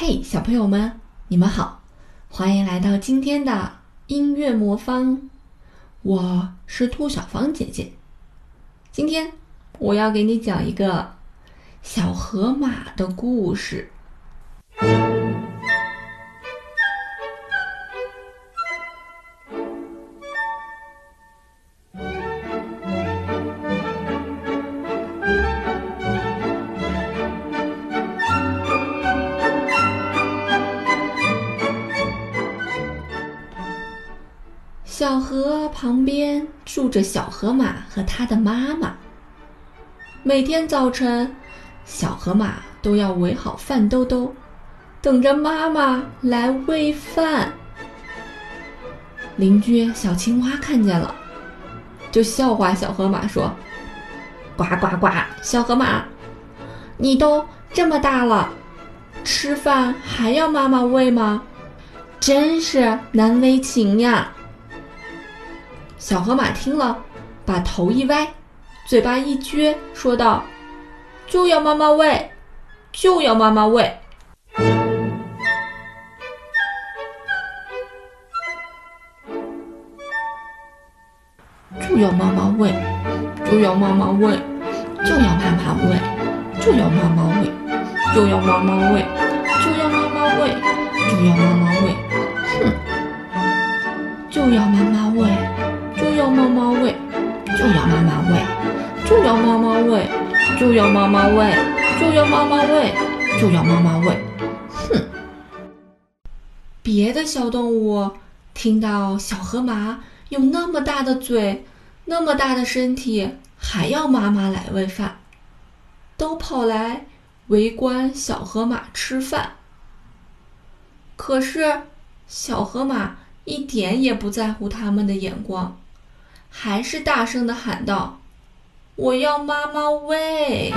嘿，小朋友们，你们好，欢迎来到今天的音乐魔方。我是兔小芳姐姐。今天我要给你讲一个小河马的故事。小河旁边住着小河马和它的妈妈。每天早晨，小河马都要围好饭兜兜，等着妈妈来喂饭。邻居小青蛙看见了，就笑话小河马说：“呱呱呱，小河马，你都这么大了，吃饭还要妈妈喂吗？真是难为情呀！”小河马听了，把头一歪，嘴巴一撅，说道：“就要妈妈喂，就要妈妈喂。”就要妈妈喂，就要妈妈喂，就要妈妈喂，就要妈妈喂，就要妈妈喂，就要妈妈喂，就要妈妈喂，哼，就要妈妈喂。就要妈妈喂，就要妈妈喂，就要妈妈喂，就要妈妈喂，就要妈妈喂，就要妈妈喂。哼！别的小动物听到小河马有那么大的嘴，那么大的身体，还要妈妈来喂饭，都跑来围观小河马吃饭。可是小河马一点也不在乎他们的眼光。还是大声的喊道：“我要妈妈喂！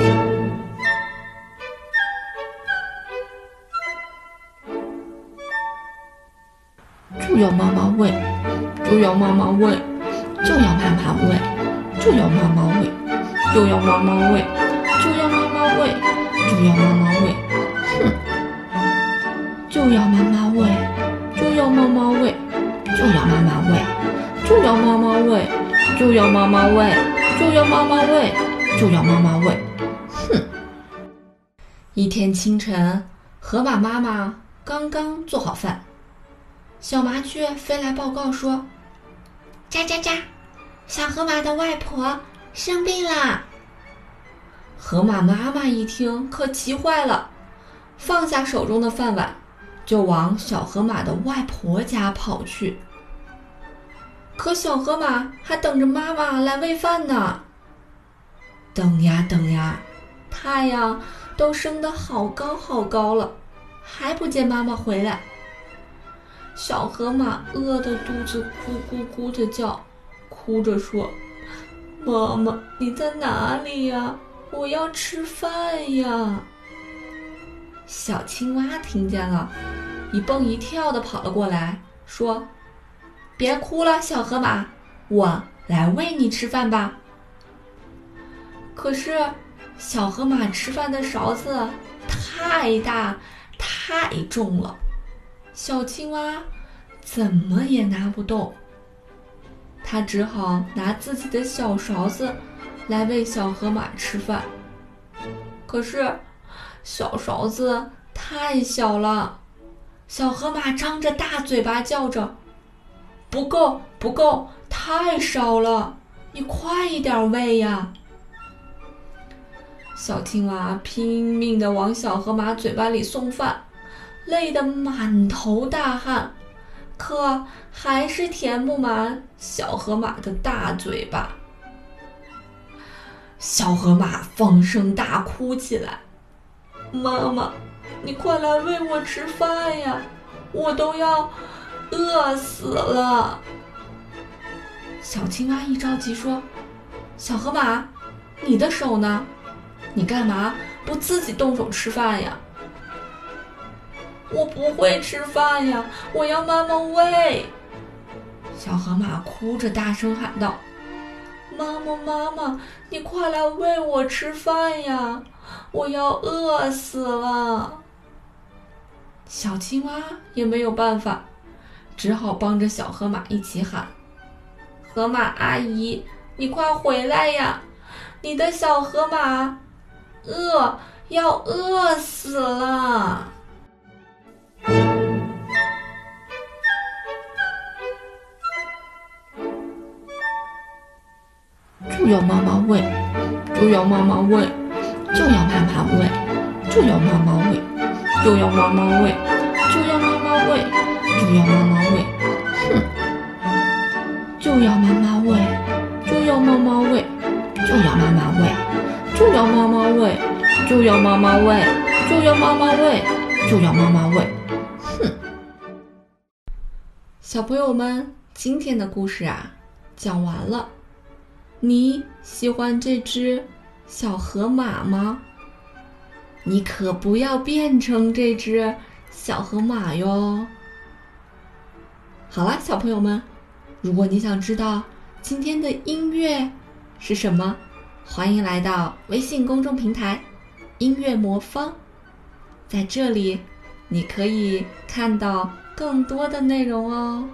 就要妈妈喂！就要妈妈喂！就要妈妈喂！就要妈妈喂！就要妈妈喂！就要妈妈喂！就要妈妈喂！哼！就要妈妈喂！就要妈妈喂！就要妈妈喂！就要妈妈喂！”就要妈妈喂，就要妈妈喂，就要妈妈喂。哼！一天清晨，河马妈妈刚刚做好饭，小麻雀飞来报告说：“喳喳喳，小河马的外婆生病啦！”河马妈妈一听，可急坏了，放下手中的饭碗，就往小河马的外婆家跑去。可小河马还等着妈妈来喂饭呢。等呀等呀，太阳都升得好高好高了，还不见妈妈回来。小河马饿得肚子咕咕咕的叫，哭着说：“妈妈，你在哪里呀？我要吃饭呀！”小青蛙听见了，一蹦一跳的跑了过来，说。别哭了，小河马，我来喂你吃饭吧。可是，小河马吃饭的勺子太大太重了，小青蛙怎么也拿不动。它只好拿自己的小勺子来喂小河马吃饭。可是，小勺子太小了，小河马张着大嘴巴叫着。不够，不够，太少了！你快一点喂呀！小青蛙拼命的往小河马嘴巴里送饭，累得满头大汗，可还是填不满小河马的大嘴巴。小河马放声大哭起来：“妈妈，你快来喂我吃饭呀！我都要……”饿死了！小青蛙一着急说：“小河马，你的手呢？你干嘛不自己动手吃饭呀？”“我不会吃饭呀，我要妈妈喂。”小河马哭着大声喊道：“妈妈，妈妈，你快来喂我吃饭呀！我要饿死了！”小青蛙也没有办法，只好帮着小河马一起喊：“河马阿姨，你快回来呀！你的小河马饿，要饿死了。”就要妈妈喂，就要妈妈喂，就要妈妈喂，就要妈妈喂，就要妈妈喂，就要妈妈喂，就要妈妈喂，哼！就要妈妈喂，就要妈妈喂，就要妈妈喂，就要妈妈喂，就要妈妈喂，就要妈妈喂，就要妈妈喂，哼！小朋友们，今天的故事啊，讲完了。你喜欢这只小河马吗？你可不要变成这只小河马哟！好了，小朋友们，如果你想知道今天的音乐是什么，欢迎来到微信公众平台“音乐魔方”。在这里，你可以看到更多的内容哦。